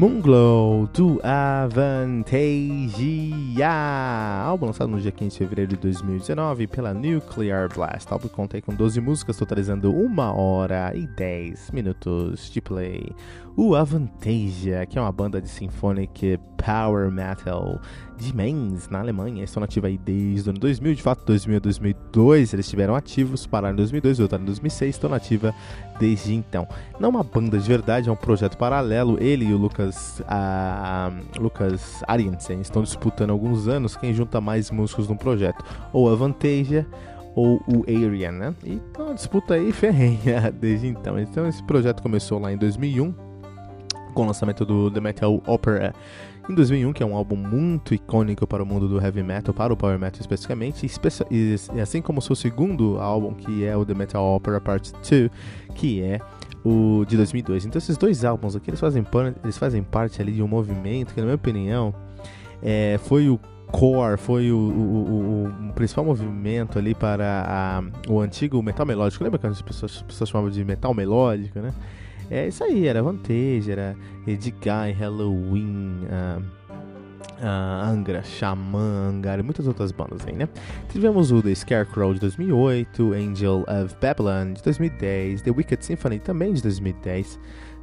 Moonglow do Avantasia, álbum lançado no dia 15 de fevereiro de 2019 pela Nuclear Blast. O álbum conta com 12 músicas, totalizando 1 hora e 10 minutos de play. O Avantasia, que é uma banda de symphonic power metal de Mainz, na Alemanha, estão nativos aí desde o ano 2000, de fato, 2000 a 2002 eles estiveram ativos, pararam em 2002, voltaram em 2006, estão nativa desde então. Não é uma banda de verdade, é um projeto paralelo, ele e o Lucas, a, Lucas estão disputando há alguns anos quem junta mais músicos no projeto, ou Avantasia ou o Arian, né? Então uma disputa aí ferrenha desde então. Então esse projeto começou lá em 2001, com o lançamento do The Metal Opera em 2001, que é um álbum muito icônico para o mundo do heavy metal, para o power metal especificamente, e, assim como o seu segundo álbum, que é o The Metal Opera Part 2, que é o de 2002. Então esses dois álbuns aqui, eles fazem, eles fazem parte ali de um movimento que, na minha opinião, é, foi o core, foi o, o, o, o, principal movimento ali para a, o antigo metal melódico. Lembra que as pessoas, as pessoas chamavam de metal melódico, né? É isso aí, era Vantage, era Edguy, Halloween, uh, uh, Angra, Xamã, Angar e muitas outras bandas aí, né? Tivemos o The Scarecrow de 2008, Angel of Babylon de 2010, The Wicked Symphony também de 2010,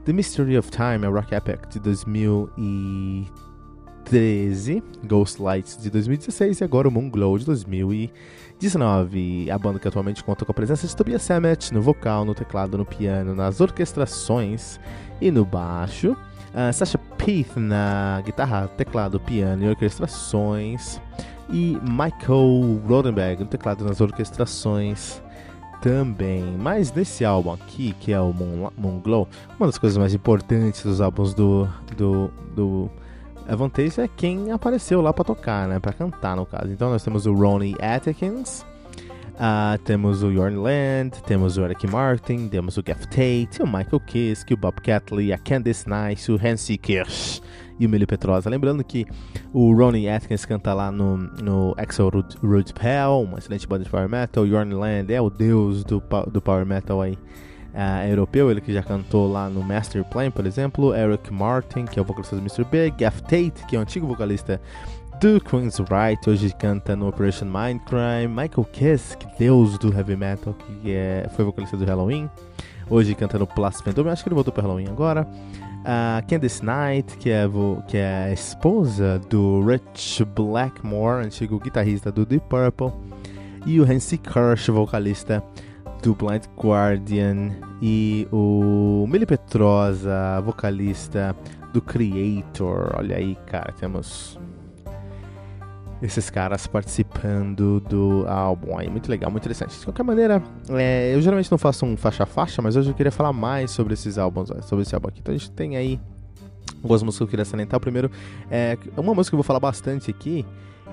The Mystery of Time, a Rock Epic de 2013, Ghost Lights de 2016 e agora o Moon Glow de 2017. 19. A banda que atualmente conta com a presença de Tobias Sammet no vocal, no teclado, no piano, nas orquestrações e no baixo. Uh, Sasha Peath na guitarra, teclado, piano e orquestrações. E Michael Rodenberg no teclado nas orquestrações também. Mas nesse álbum aqui, que é o Moon, Moon Glow, uma das coisas mais importantes dos álbuns do, do, do a vantagem é quem apareceu lá para tocar, né? Para cantar, no caso. Então nós temos o Ronnie Atkins, uh, temos o Jorn Land, temos o Eric Martin, temos o Jeff Tate, o Michael Kiske, o Bob Catley, a Candice Nice, o Hansi Kirsch e o Millie Petrosa. Lembrando que o Ronnie Atkins canta lá no, no Axel Root Pell, uma excelente banda de power metal. O Jorn Land é o deus do, do power metal aí uh, europeu, ele que já cantou lá no Master Plan, por exemplo, Eric Martin, que é o vocalista do Mr. Big, Gaff Tate, que é o antigo vocalista do Queen's Right, hoje canta no Operation Mindcrime, Michael Kiss, que deus do heavy metal, que é, foi vocalista do Halloween, hoje canta no Plus Phantom, acho que ele voltou para Halloween agora. Uh, Candice Knight, que é, que é a esposa do Rich Blackmore, antigo guitarrista do Deep Purple, e o Hansi Kirsch, vocalista do Blind Guardian e o Mili Petrosa, vocalista do Creator. Olha aí, cara, temos esses caras participando do álbum aí. Muito legal, muito interessante. De qualquer maneira, é, eu geralmente não faço um faixa a faixa, mas hoje eu queria falar mais sobre esses álbuns, sobre esse álbum aqui. Então a gente tem aí algumas músicas que eu queria salientar. O primeiro é uma música que eu vou falar bastante aqui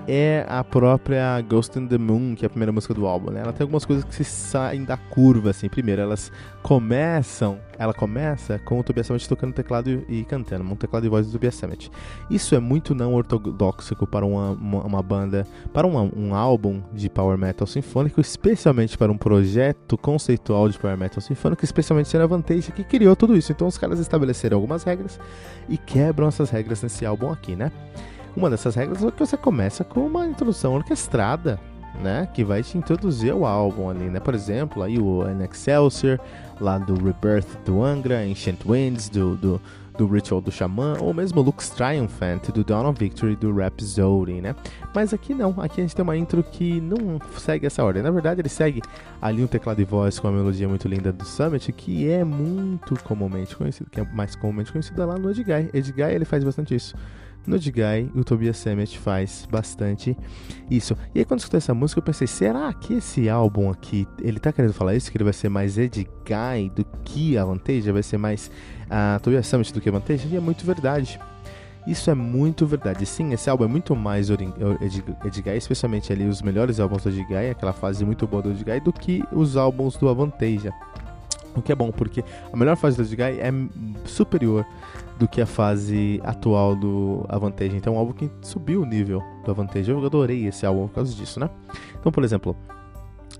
é a própria Ghost in the Moon, que é a primeira música do álbum, né? Ela tem algumas coisas que se saem da curva, assim. Primeiro, elas começam, ela começa com o Tobias Sammet tocando teclado e, cantando, um teclado e voz do Tobias Sammet. Isso é muito não ortodoxo para uma, uma, uma banda, para uma, um álbum de power metal sinfônico, especialmente para um projeto conceitual de power metal sinfônico, especialmente sendo a Vantage que criou tudo isso. Então os caras estabeleceram algumas regras e quebram essas regras nesse álbum aqui, né? Uma dessas regras é que você começa com uma introdução orquestrada, né? Que vai te introduzir ao álbum ali, né? Por exemplo, aí o An Excelsior, lá do Rebirth do Angra, Ancient Winds, do, do, do Ritual do Xamã, ou mesmo Lux Triumphant, do Dawn of Victory, do Rhapsody, né? Mas aqui não, aqui a gente tem uma intro que não segue essa ordem. Na verdade, ele segue ali um teclado e voz com uma melodia muito linda do Summit, que é muito comumente conhecido, que é mais comumente conhecida lá no Edguy. Edguy, ele faz bastante isso no Edguy, o Tobias Sammet faz bastante isso. E aí quando eu escutei essa música, eu pensei, será que esse álbum aqui, ele tá querendo falar isso? Que ele vai ser mais Edguy do que a Vantage? Vai ser mais a uh, Tobias Sammet do que a Vantage? E é muito verdade. Isso é muito verdade. Sim, esse álbum é muito mais Edguy, especialmente ali os melhores álbuns do Edguy, aquela fase muito boa do Edguy, do que os álbuns do Avanteja. O que é bom, porque a melhor fase do Edguy é superior do que a fase atual do Avantage. Então é um álbum que subiu o nível do Avantage. Eu adorei esse álbum por causa disso, né? Então, por exemplo,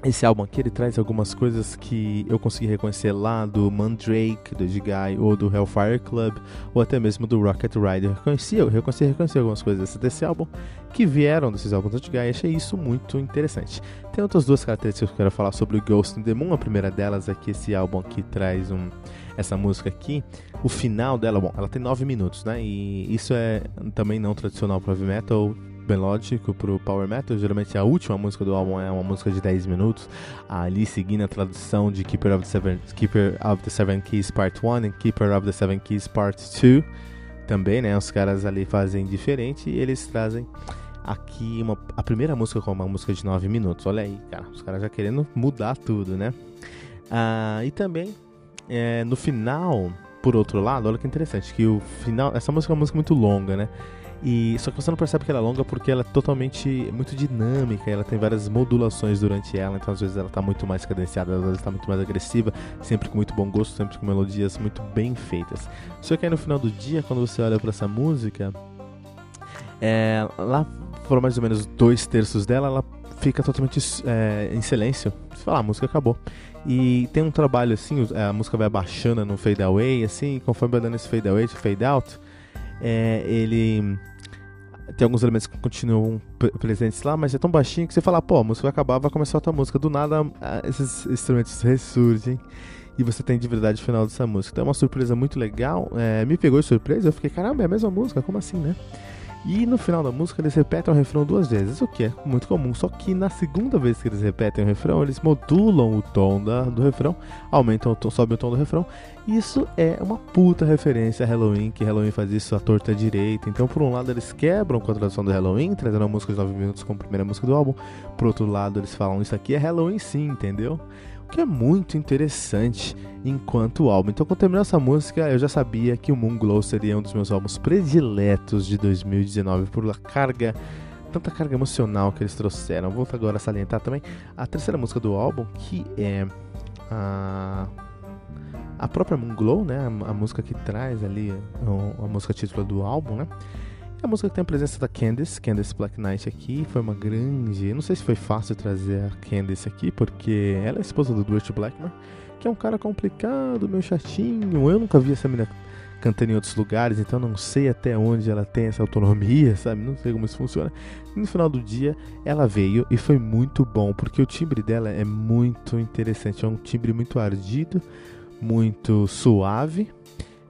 esse álbum aqui ele traz algumas coisas que eu consegui reconhecer lá do Mandrake, do Edguy, ou do Hellfire Club, ou até mesmo do Rocket Rider. Reconheci, eu reconheci, reconheci algumas coisas desse álbum que vieram desses álbuns do Edguy e achei isso muito interessante. Tem outras duas características que eu quero falar sobre o Ghost in the Moon. A primeira delas é que esse álbum aqui traz um essa música aqui, o final dela, bom, ela tem 9 minutos, né? E isso é também não tradicional para heavy metal, melódico pro power metal. Geralmente a última música do álbum é uma música de 10 minutos, ali seguindo a tradução de Keeper of the Seven, Keeper of the Seven Keys Part 1 e Keeper of the Seven Keys Part 2. Também, né? Os caras ali fazem diferente e eles trazem aqui uma, a primeira música com uma música de 9 minutos. Olha aí, cara, os caras já querendo mudar tudo, né? Ah, e também é, no final, por outro lado, olha que interessante, que o final, essa música é uma música muito longa, né? E só que você não percebe que ela é longa porque ela é totalmente muito dinâmica, ela tem várias modulações durante ela, então às vezes ela está muito mais cadenciada, às vezes está muito mais agressiva, sempre com muito bom gosto, sempre com melodias muito bem feitas. Só que aí no final do dia, quando você olha para essa música, é, lá foram mais ou menos dois terços dela, ela fica totalmente é, em silêncio. Você fala, ah, a música acabou. E tem um trabalho assim, a música vai abaixando no fade away, assim, conforme vai dando esse fade away, fade out, é, ele tem alguns elementos que continuam presentes lá, mas é tão baixinho que você fala, pô, a música vai acabar, vai começar outra música. Do nada, esses instrumentos ressurgem e você tem de verdade o final dessa música. Então é uma surpresa muito legal. É, me pegou de surpresa, eu fiquei, caramba, é a mesma música, como assim, né? E no final da música eles repetem o refrão duas vezes, o que é muito comum. Só que na segunda vez que eles repetem o refrão, eles modulam o tom da, do refrão, aumentam o tom, sobem o tom do refrão. Isso é uma puta referência a Halloween, que Halloween faz isso à torta direita. Então, por um lado, eles quebram com a tradução do Halloween, trazendo a música de 9 minutos como primeira música do álbum. Por outro lado, eles falam isso aqui é Halloween sim, entendeu? Que é muito interessante enquanto álbum. Então, quando terminou essa música, eu já sabia que o Moon Glow seria um dos meus álbuns prediletos de 2019 por a carga, tanta carga emocional que eles trouxeram. Vou agora salientar também a terceira música do álbum, que é a a própria Moon Glow, né, a, a música que traz ali a, a música título do álbum, né? A música tem a presença da Candice, Candice Black Knight aqui, foi uma grande. Não sei se foi fácil trazer a Candice aqui, porque ela é esposa do Dutch Blackmore, que é um cara complicado, meio chatinho. Eu nunca vi essa menina cantando em outros lugares, então não sei até onde ela tem essa autonomia, sabe? Não sei como isso funciona. E no final do dia, ela veio e foi muito bom, porque o timbre dela é muito interessante. É um timbre muito ardido, muito suave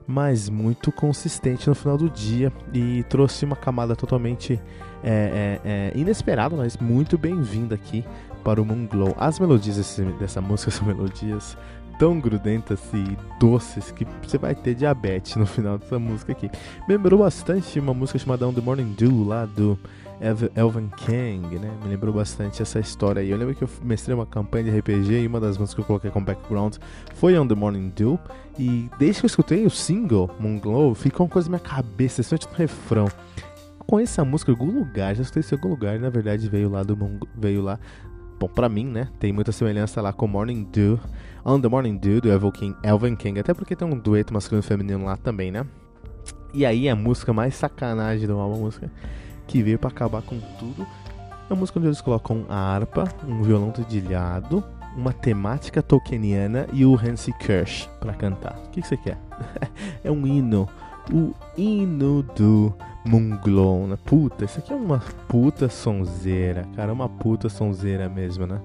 mas muito consistente no final do dia e trouxe uma camada totalmente é, é, é, inesperada, mas muito bem-vinda aqui para o Moon Glow. As melodias desse, dessa música são melodias tão grudentas e doces que você vai ter diabetes no final dessa música aqui. Me lembrou bastante uma música chamada On The Morning Dew lá do Elvan Kang, né? Me lembrou bastante essa história aí. Eu lembro que eu mestrei uma campanha de RPG e uma das músicas que eu coloquei como background foi On The Morning Dew. E desde que eu escutei o single, Moon Glow, ficou uma coisa na minha cabeça, especialmente no refrão. conheço essa música em algum lugar, já escutei isso em algum lugar, na verdade veio lá do veio lá. Bom, pra mim, né? Tem muita semelhança lá com Morning Dew, On the Morning Dew do Elvin King, Elvin King, até porque tem um dueto masculino e feminino lá também, né? E aí a música mais sacanagem do álbum, a música que veio para acabar com tudo. É a música onde eles colocam a harpa, um violão dedilhado, uma temática tolkieniana e o Hansi Kirsch para cantar. O que, que você quer? é um hino. O hino do Munglon, né? Puta, isso aqui é uma puta sonzeira, cara. Uma puta sonzeira mesmo, né?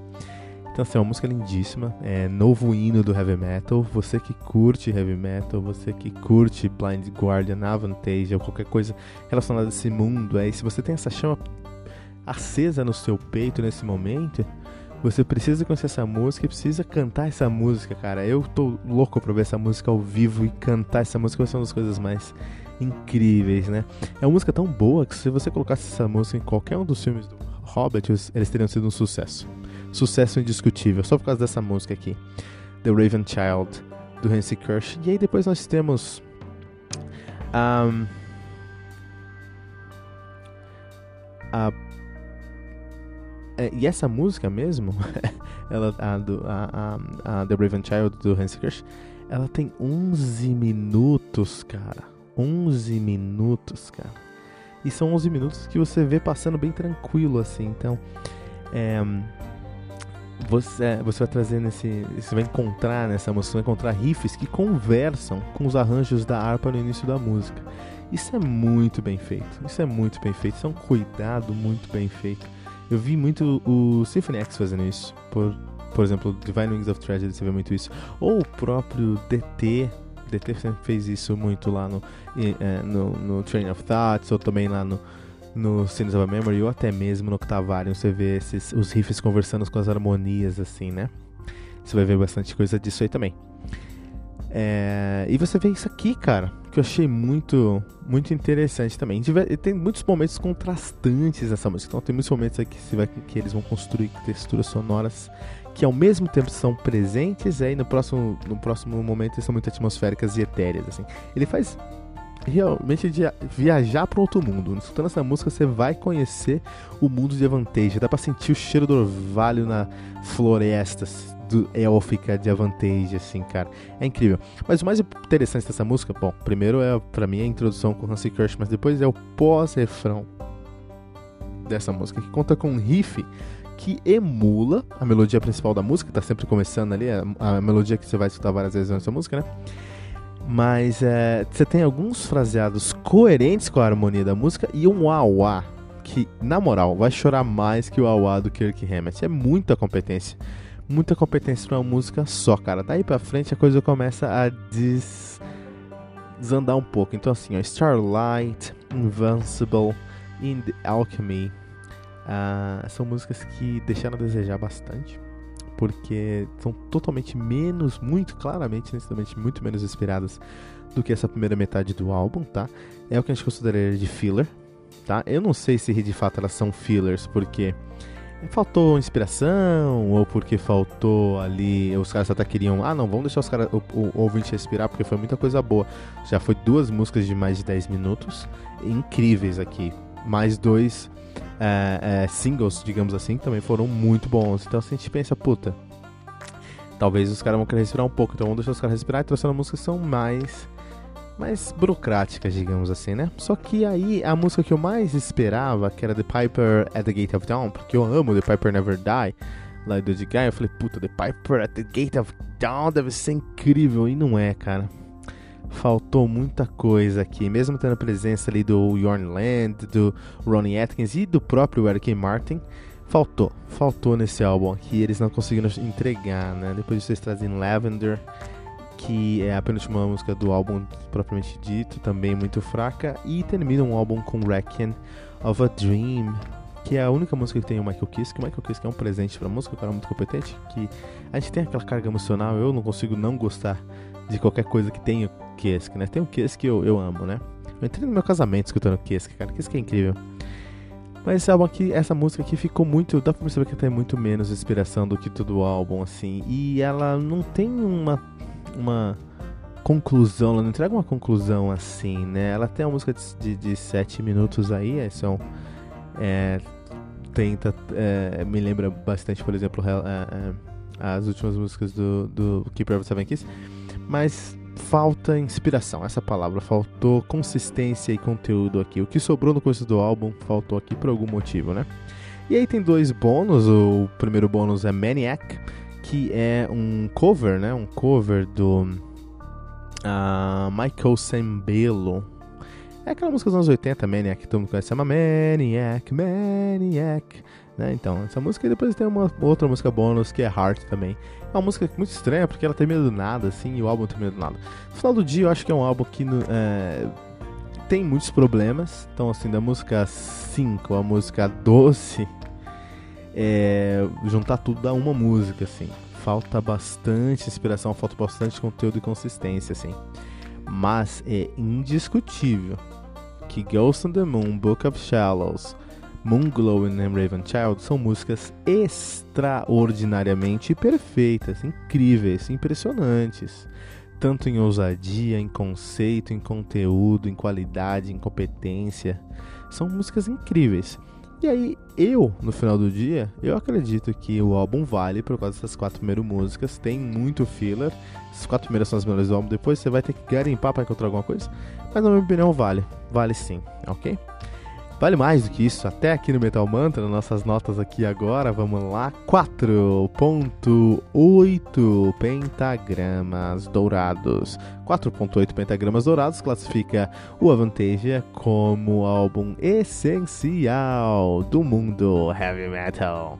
Então, assim, é uma música lindíssima. É novo hino do heavy metal. Você que curte heavy metal, você que curte Blind Guardian, Avantage ou qualquer coisa relacionada a esse mundo, aí, se você tem essa chama acesa no seu peito nesse momento, você precisa conhecer essa música e precisa cantar essa música, cara. Eu tô louco pra ver essa música ao vivo e cantar essa música vai ser uma das coisas mais incríveis, né? É uma música tão boa que se você colocasse essa música em qualquer um dos filmes do Hobbit, eles teriam sido um sucesso. Sucesso indiscutível, só por causa dessa música aqui. The Raven Child, do Hansi Kirsch. E aí depois nós temos... Um, a é, e essa música mesmo, ela, a, do, a, a, a, The Raven Child do Hans Kirsch, ela tem 11 minutos, cara. 11 minutos, cara. E são 11 minutos que você vê passando bem tranquilo, assim. Então, é, você, você vai trazer nesse. Você vai encontrar nessa música, vai encontrar riffs que conversam com os arranjos da harpa no início da música. Isso é muito bem feito. Isso é muito bem feito. Isso é um cuidado muito bem feito. Eu vi muito o Symphony X fazendo isso. Por, por exemplo, Divine Wings of Tragedy, você vê muito isso. Ou o próprio DT. DT sempre fez isso muito lá no, é, no, no Train of Thoughts, ou também lá no, no Sins of a Memory, ou até mesmo no Octavarium, você vê esses, os riffs conversando com as harmonias, assim, né? Você vai ver bastante coisa disso aí também. É, e você vê isso aqui, cara, que eu achei muito, muito interessante também. Tem muitos momentos contrastantes nessa música. Então tem muitos momentos aqui que, vai, que eles vão construir texturas sonoras que ao mesmo tempo são presentes, aí no próximo, no próximo momento são muito atmosféricas e etéreas. Assim. Ele faz realmente viajar para outro mundo. Escutando essa música, você vai conhecer o mundo de Avantage. Dá para sentir o cheiro do orvalho na floresta do élfica de Avantage, assim, cara. É incrível. Mas o mais interessante dessa música, bom, primeiro é para mim a introdução com Hansi Kirsch, mas depois é o pós-refrão dessa música, que conta com um riff que emula a melodia principal da música, tá sempre começando ali, a, a melodia que você vai escutar várias vezes nessa música, né? Mas é, você tem alguns fraseados coerentes com a harmonia da música e um auá que, na moral, vai chorar mais que o auá do Kirk Hammett. É muita competência muita competência pra uma música só, cara. Daí pra frente a coisa começa a des... desandar um pouco. Então, assim, ó, Starlight, Invincible, In the Alchemy uh, são músicas que deixaram a desejar bastante. Porque são totalmente menos, muito claramente, nitidamente, muito menos inspiradas do que essa primeira metade do álbum, tá? É o que a gente consideraria de filler, tá? Eu não sei se de fato elas são fillers, porque faltou inspiração ou porque faltou ali os caras até queriam ah não vamos deixar os caras o, o, ouvinte respirar porque foi muita coisa boa já foi duas músicas de mais de 10 minutos incríveis aqui mais dois é, é, singles digamos assim também foram muito bons então assim, a gente pensa puta talvez os caras vão querer respirar um pouco então vamos deixar os caras respirar e trouxeram músicas que são mais mais burocráticas, digamos assim, né? Só que aí a música que eu mais esperava, que era The Piper at the Gate of Dawn, porque eu amo The Piper Never Die, lá do Guy, eu falei, puta, The Piper at the Gate of Dawn deve ser incrível, e não é, cara. Faltou muita coisa aqui, mesmo tendo a presença ali do Yorn Land, do Ronnie Atkins e do próprio Eric Martin, faltou, faltou nesse álbum aqui, eles não conseguiram entregar, né? Depois vocês trazem Lavender, que é a penúltima música do álbum propriamente dito, também muito fraca, e termina um álbum com Requiem of a Dream, que é a única música que tem o Michael Kiske. O Michael Kiske é um presente pra música, um cara muito competente, que a gente tem aquela carga emocional, eu não consigo não gostar de qualquer coisa que tenha Kiske, né? Tem um Kiske que eu, eu amo, né? Eu entrei no meu casamento escutando Kiske, cara, Kiske é incrível. Mas esse álbum aqui, essa música aqui ficou muito. Dá pra perceber que tem muito menos inspiração do que todo o álbum, assim. E ela não tem uma uma conclusão, ela não entrega uma conclusão assim, né? Ela tem uma música de, de, sete minutos aí, é, são. É, tenta. É, me lembra bastante, por exemplo, é, é, as últimas músicas do, do Keeper of Seven Keys, mas falta inspiração, essa palavra, faltou consistência e conteúdo aqui. O que sobrou no começo do álbum faltou aqui por algum motivo, né? E aí tem dois bônus, o primeiro bônus é Maniac, que é um cover, né? Um cover do uh, Michael Sembello. É aquela música dos anos 80, Maniac, todo mundo conhece, uma Maniac, Maniac. Né? Então, essa música e depois tem uma outra música bônus que é Heart também. É uma música muito estranha porque ela termina do nada, assim, e o álbum termina do nada. No final do dia, eu acho que é um álbum que é, tem muitos problemas. Então, assim, da música 5 a música 12, é, juntar tudo dá uma música, assim. Falta bastante inspiração, falta bastante conteúdo e consistência, assim. Mas é indiscutível que Ghost on the Moon, Book of Shallows, Moonglow e Raven Child são músicas extraordinariamente perfeitas, incríveis, impressionantes. Tanto em ousadia, em conceito, em conteúdo, em qualidade, em competência. São músicas incríveis. E aí, eu, no final do dia, eu acredito que o álbum vale por causa dessas quatro primeiras músicas. Tem muito filler. As quatro primeiras são as melhores do álbum. Depois você vai ter que garimpar para encontrar alguma coisa. Mas na minha opinião, vale. Vale sim, ok? Vale mais do que isso, até aqui no Metal Mantra, nossas notas aqui agora, vamos lá. 4.8 pentagramas dourados. 4.8 pentagramas dourados classifica o Avantasia como álbum essencial do mundo heavy metal.